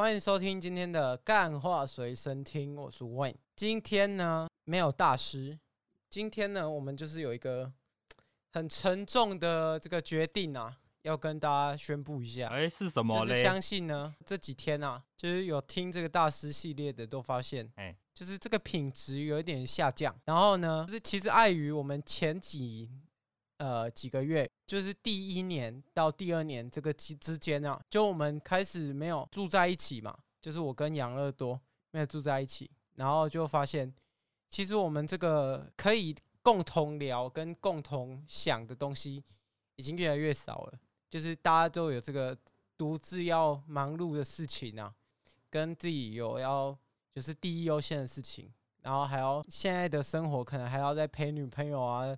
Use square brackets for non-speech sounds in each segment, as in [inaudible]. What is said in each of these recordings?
欢迎收听今天的干话随身听，我是 Wayne。今天呢，没有大师，今天呢，我们就是有一个 [tsk] 很沉重的这个决定啊，要跟大家宣布一下。哎，是什么嘞？就是相信呢，这几天啊，就是有听这个大师系列的都发现，哎，就是这个品质有一点下降。然后呢，就是其实碍于我们前几。呃，几个月就是第一年到第二年这个之之间啊，就我们开始没有住在一起嘛，就是我跟养乐多没有住在一起，然后就发现，其实我们这个可以共同聊跟共同想的东西已经越来越少了，就是大家都有这个独自要忙碌的事情啊，跟自己有要就是第一优先的事情，然后还要现在的生活可能还要再陪女朋友啊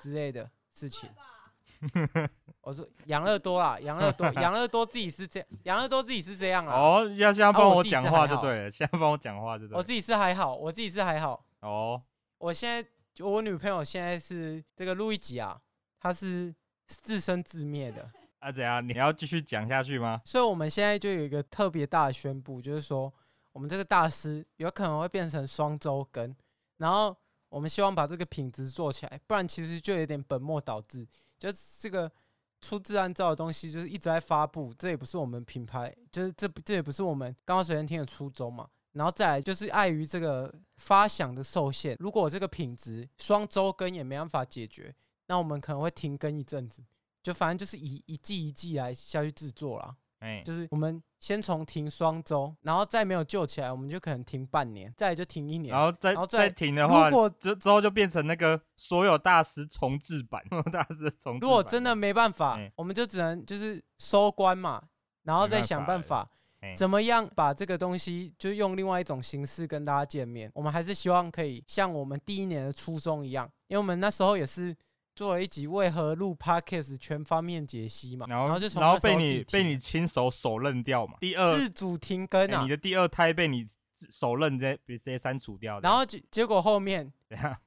之类的。事情，[laughs] 我说养乐多啊，养乐多，[laughs] 养乐多自己是这样，养乐多自己是这样啊。哦，要现在帮我讲话就对了，现在帮我讲话就对。我自己是还好，我自己是还好。哦，我现在我女朋友现在是这个路易吉啊，她是自生自灭的。啊，怎样？你要继续讲下去吗？所以我们现在就有一个特别大的宣布，就是说我们这个大师有可能会变成双周更，然后。我们希望把这个品质做起来，不然其实就有点本末倒置。就这个粗制滥造的东西，就是一直在发布，这也不是我们品牌，就是这这也不是我们刚刚随便听的初衷嘛。然后再来就是碍于这个发想的受限，如果这个品质双周更也没办法解决，那我们可能会停更一阵子。就反正就是以一季一季来下去制作啦。哎，就是我们先从停双周，然后再没有救起来，我们就可能停半年，再来就停一年，然后再然后再停的话，如果之之后就变成那个所有大师重置版，[laughs] 大师重。如果真的没办法，我们就只能就是收官嘛，然后再想办法怎么样把这个东西就用另外一种形式跟大家见面。我们还是希望可以像我们第一年的初衷一样，因为我们那时候也是。做了一集为何录 Podcast 全方面解析嘛，然后，然后就从然后被你被你亲手手刃掉嘛，第二自主停更啊，你的第二胎被你手刃直接直接删除掉，然后结结果后面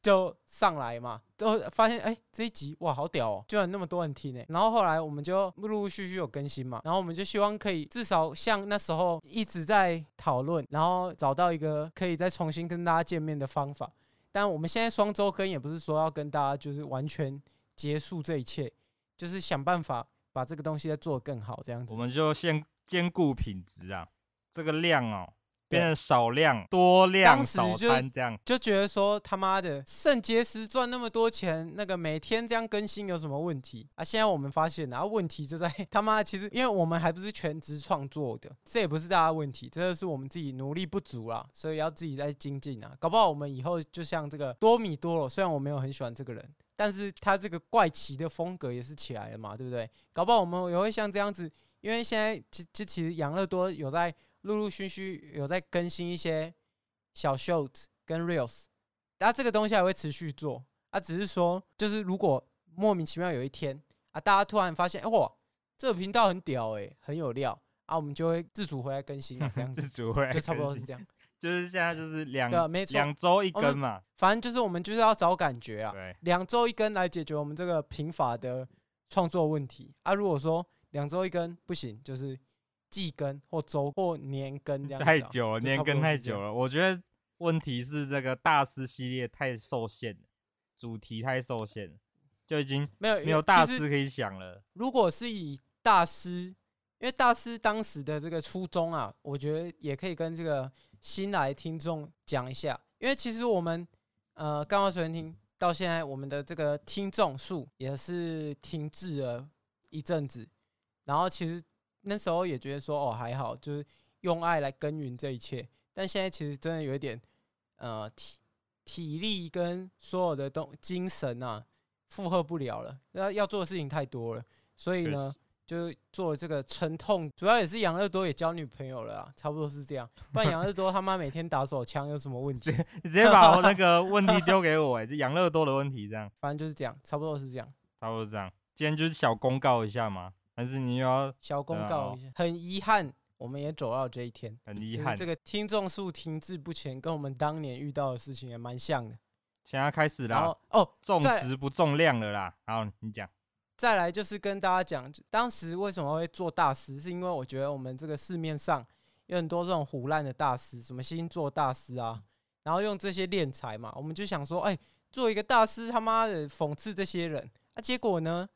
就上来嘛，都发现哎、欸、这一集哇好屌哦，居然那么多人听呢，然后后来我们就陆陆续续有更新嘛，然后我们就希望可以至少像那时候一直在讨论，然后找到一个可以再重新跟大家见面的方法。但我们现在双周更也不是说要跟大家就是完全结束这一切，就是想办法把这个东西再做得更好，这样子。我们就先兼顾品质啊，这个量哦。变成少量多量早餐这样，就觉得说他妈的肾结石赚那么多钱，那个每天这样更新有什么问题啊？现在我们发现，然后问题就在他妈其实，因为我们还不是全职创作的，这也不是大家问题，这个是我们自己努力不足啦，所以要自己再精进啊。搞不好我们以后就像这个多米多了，虽然我没有很喜欢这个人，但是他这个怪奇的风格也是起来了嘛，对不对？搞不好我们也会像这样子，因为现在其其其实养乐多有在。陆陆续续有在更新一些小 short 跟 reels，然后这个东西还会持续做啊，只是说就是如果莫名其妙有一天啊，大家突然发现，哎哇，这个频道很屌哎，很有料啊，我们就会自主回来更新啊，[laughs] 这样子，自主回来就差不多是这样，就是现在就是两两周一更嘛，反正就是我们就是要找感觉啊，两周一更来解决我们这个贫乏的创作问题。啊，如果说两周一更不行，就是。季更或周或年更这样子，太久了，年更太久了。我觉得问题是这个大师系列太受限了，主题太受限了，就已经没有没有大师可以想了。如果是以大师，因为大师当时的这个初衷啊，我觉得也可以跟这个新来听众讲一下。因为其实我们呃刚刚随便听到现在，我们的这个听众数也是停滞了一阵子，然后其实。那时候也觉得说哦还好，就是用爱来耕耘这一切。但现在其实真的有一点，呃体体力跟所有的东精神啊负荷不了了，要要做的事情太多了，所以呢就做了这个沉痛。主要也是养乐多也交女朋友了啊，差不多是这样。不然养乐多他妈每天打手枪有什么问题？你直接把我那个问题丢给我哎、欸，就养乐多的问题这样。[laughs] 反正就是这样，差不多是这样，差不多是这样。今天就是小公告一下嘛。还是你要小公告一下，很遗憾，我们也走到这一天。很遗憾，这个听众数停滞不前，跟我们当年遇到的事情也蛮像的。现在开始啦哦，重质不重量了啦。好，你讲。再来就是跟大家讲，当时为什么会做大师，是因为我觉得我们这个市面上有很多这种胡烂的大师，什么星座大师啊，然后用这些敛财嘛，我们就想说，哎、欸，做一个大师，他妈的讽刺这些人。那、啊、结果呢？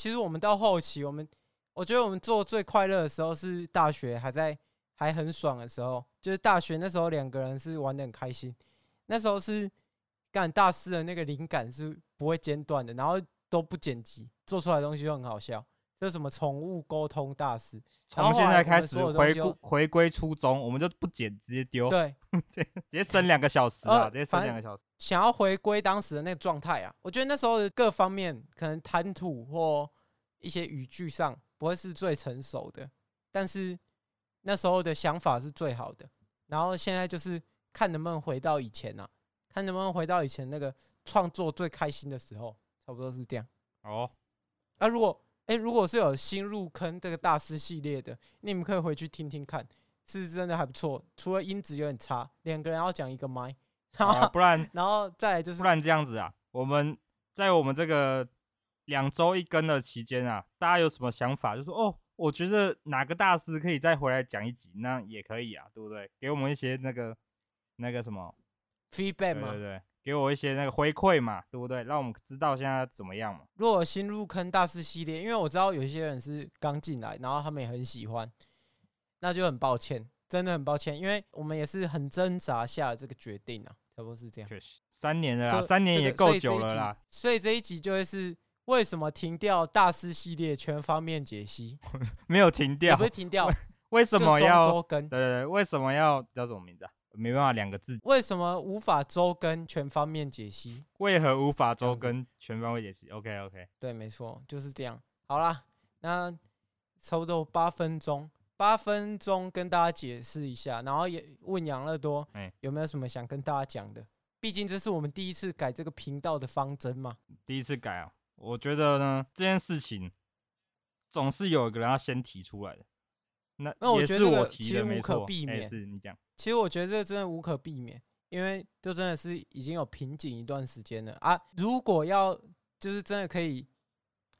其实我们到后期，我们我觉得我们做最快乐的时候是大学还在还很爽的时候，就是大学那时候两个人是玩的很开心，那时候是干大事的那个灵感是不会间断的，然后都不剪辑，做出来的东西就很好笑。这什么宠物沟通大师，从现在开始回归回归初衷，我们就不剪，直接丢。[laughs] 对，直接省两个小时啊，直接省两个小时。想要回归当时的那个状态啊，我觉得那时候的各方面可能谈吐或一些语句上不会是最成熟的，但是那时候的想法是最好的。然后现在就是看能不能回到以前啊，看能不能回到以前那个创作最开心的时候，差不多是这样。哦，那如果。哎，如果是有新入坑这个大师系列的，你们可以回去听听看，是真的还不错。除了音质有点差，两个人要讲一个麦，[laughs] 啊，不然，然后再来就是，不然这样子啊，我们在我们这个两周一更的期间啊，大家有什么想法？就说哦，我觉得哪个大师可以再回来讲一集，那也可以啊，对不对？给我们一些那个那个什么 feedback 嘛，对对对。给我一些那个回馈嘛，对不对？让我们知道现在怎么样嘛。如果新入坑大师系列，因为我知道有些人是刚进来，然后他们也很喜欢，那就很抱歉，真的很抱歉，因为我们也是很挣扎下了这个决定啊，差不多是这样。确实，三年了啦，三年也够久了啦。所以这一集就会是为什么停掉大师系列全方面解析？[laughs] 没有停掉，不是停掉，[laughs] 为什么要双周更？对对对，为什么要叫什么名字啊？没办法，两个字。为什么无法周更全方面解析？为何无法周更全方位解析？OK OK，对，没错，就是这样。好啦，那差不多八分钟，八分钟跟大家解释一下，然后也问养乐多，有没有什么想跟大家讲的？毕竟这是我们第一次改这个频道的方针嘛。第一次改啊，我觉得呢，这件事情总是有一个人要先提出来的。那那我觉得我提的无可避免。是你讲。其实我觉得这真的无可避免，因为就真的是已经有瓶颈一段时间了啊！如果要就是真的可以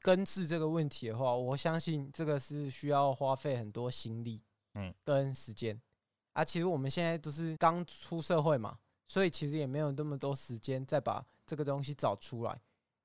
根治这个问题的话，我相信这个是需要花费很多心力，嗯，跟时间啊。其实我们现在都是刚出社会嘛，所以其实也没有那么多时间再把这个东西找出来，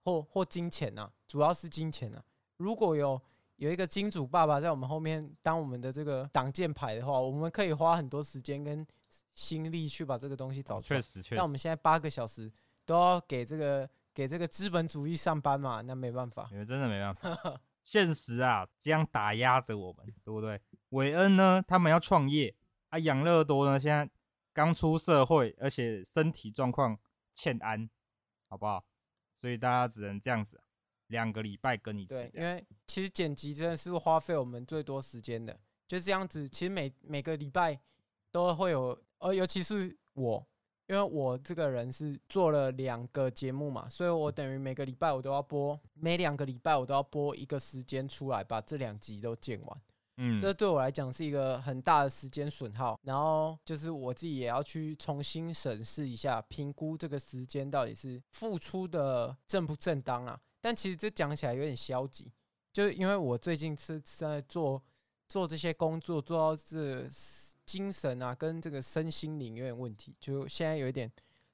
或或金钱呐，主要是金钱呐。如果有有一个金主爸爸在我们后面当我们的这个挡箭牌的话，我们可以花很多时间跟心力去把这个东西找出来。确实，确实。那我们现在八个小时都要给这个给这个资本主义上班嘛，那没办法。你们真的没办法，[laughs] 现实啊，这样打压着我们，对不对？韦恩呢，他们要创业啊，养乐多呢，现在刚出社会，而且身体状况欠安，好不好？所以大家只能这样子。两个礼拜跟你对，因为其实剪辑真的是花费我们最多时间的，就这样子。其实每每个礼拜都会有，呃，尤其是我，因为我这个人是做了两个节目嘛，所以我等于每个礼拜我都要播，每两个礼拜我都要播一个时间出来，把这两集都剪完。嗯，这对我来讲是一个很大的时间损耗。然后就是我自己也要去重新审视一下，评估这个时间到底是付出的正不正当啊。但其实这讲起来有点消极，就是因为我最近是在做做这些工作，做到这精神啊跟这个身心灵有点问题，就现在有一点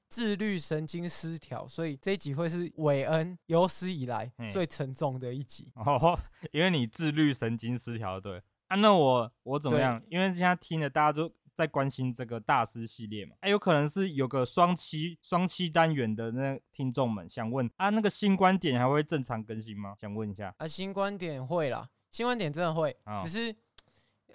自律神经失调，所以这一集会是韦恩有史以来最沉重的一集。哦，因为你自律神经失调，对啊？那我我怎么样？因为现在听了大家都。在关心这个大师系列嘛？哎、啊，有可能是有个双七双七单元的那听众们想问啊，那个新观点还会正常更新吗？想问一下啊，新观点会啦，新观点真的会，哦、只是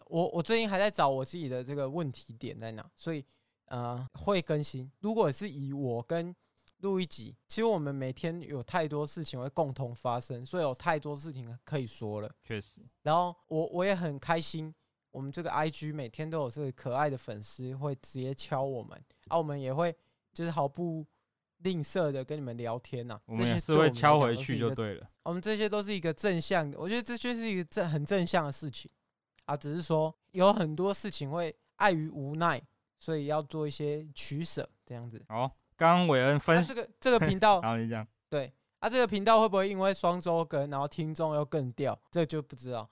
我我最近还在找我自己的这个问题点在哪，所以呃会更新。如果是以我跟录一集，其实我们每天有太多事情会共同发生，所以有太多事情可以说了。确实，然后我我也很开心。我们这个 IG 每天都有这个可爱的粉丝会直接敲我们，啊，我们也会就是毫不吝啬的跟你们聊天呐、啊。我们也是会敲回去就对了。我们这些都是一个正向的，我觉得这就是一个正很正向的事情啊。只是说有很多事情会碍于无奈，所以要做一些取舍这样子。哦，刚刚韦恩分析、啊、这个这个频道，[laughs] 然后你讲对啊，这个频道会不会因为双周更，然后听众又更掉？这个、就不知道。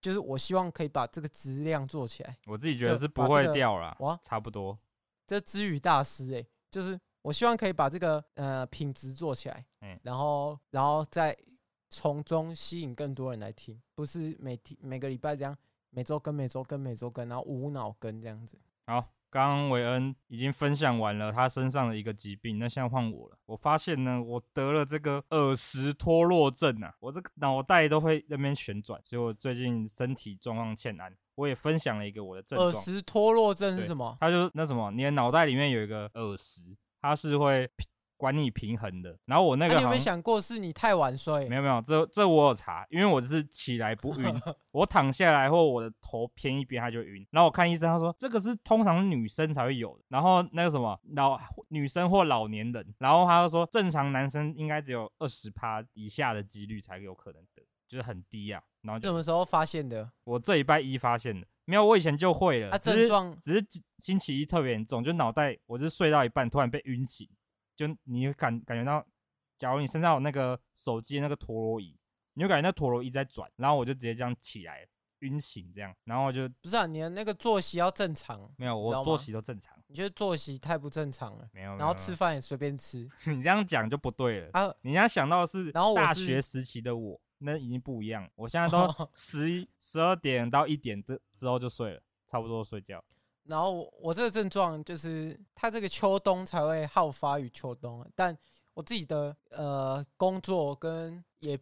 就是我希望可以把这个质量做起来。我自己觉得是不会掉了，哇、这个，差不多。这知语大师哎、欸，就是我希望可以把这个呃品质做起来，嗯，然后然后再从中吸引更多人来听，不是每天每个礼拜这样每周跟每周跟每周跟，然后无脑跟这样子。好。刚刚韦恩已经分享完了他身上的一个疾病，那现在换我了。我发现呢，我得了这个耳石脱落症啊，我这个脑袋都会在那边旋转，所以我最近身体状况欠安。我也分享了一个我的症状。耳石脱落症是什么？它就是那什么，你的脑袋里面有一个耳石，它是会。管你平衡的，然后我那个、啊，你有没有想过是你太晚睡？没有没有，这这我有查，因为我只是起来不晕，[laughs] 我躺下来或我的头偏一边，它就晕。然后我看医生，他说这个是通常女生才会有的，然后那个什么老女生或老年人，然后他就说正常男生应该只有二十趴以下的几率才有可能得，就是很低啊。然后什么时候发现的？我这礼拜一发现的，没有，我以前就会了。啊，症状只是星期一特别严重，就脑袋我就睡到一半突然被晕醒。就你感感觉到，假如你身上有那个手机那个陀螺仪，你就感觉那陀螺仪在转，然后我就直接这样起来晕醒这样，然后我就不是啊，你的那个作息要正常。没有，我作息都正常。你觉得作息太不正常了？没有，然后吃饭也随便吃。[laughs] 你这样讲就不对了啊！你要想到的是，然后大学时期的我，那已经不一样。我现在 [laughs] 都十一十二点到一点之之后就睡了，差不多睡觉。然后我这个症状就是，它这个秋冬才会好发于秋冬，但我自己的呃工作跟也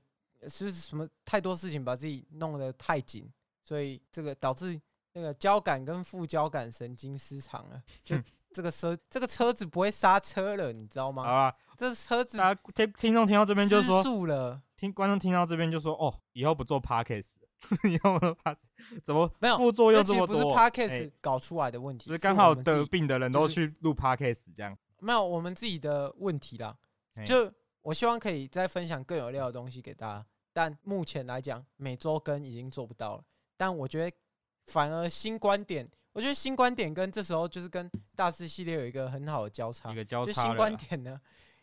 是什么太多事情把自己弄得太紧，所以这个导致那个交感跟副交感神经失常了，就这个车这个车子不会刹车了，你知道吗？啊，这车子听听众听到这边就说，速了，听观众听到这边就说，哦，以后不做 Podcast。[laughs] 以后不做 podcast，？怎么没有副作用这么多？不是 Podcast 搞出来的问题，所以刚好得病的人都去录 Podcast 这样。没有，我们自己的问题啦。就我希望可以再分享更有料的东西给大家，但目前来讲，每周更已经做不到了。但我觉得，反而新观点，我觉得新观点跟这时候就是跟大师系列有一个很好的交叉。一个交叉。就新观点呢，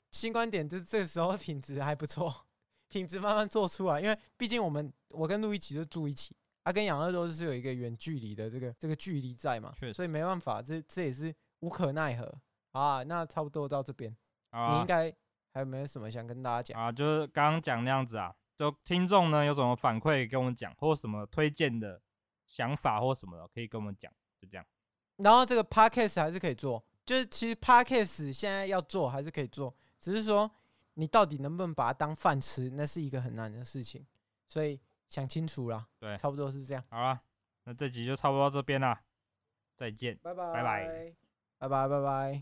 新观点就是这个时候品质还不错。品质慢慢做出来，因为毕竟我们我跟路一起就住一起，他、啊、跟养乐多是有一个远距离的这个这个距离在嘛，所以没办法，这这也是无可奈何啊。那差不多到这边，啊、你应该还有没有什么想跟大家讲啊？就是刚刚讲那样子啊，就听众呢有什么反馈跟我们讲，或什么推荐的想法或什么的，可以跟我们讲，就这样。然后这个 podcast 还是可以做，就是其实 podcast 现在要做还是可以做，只是说。你到底能不能把它当饭吃？那是一个很难的事情，所以想清楚了。对，差不多是这样。好了，那这集就差不多到这边了，再见，拜拜，拜拜，拜拜，拜拜。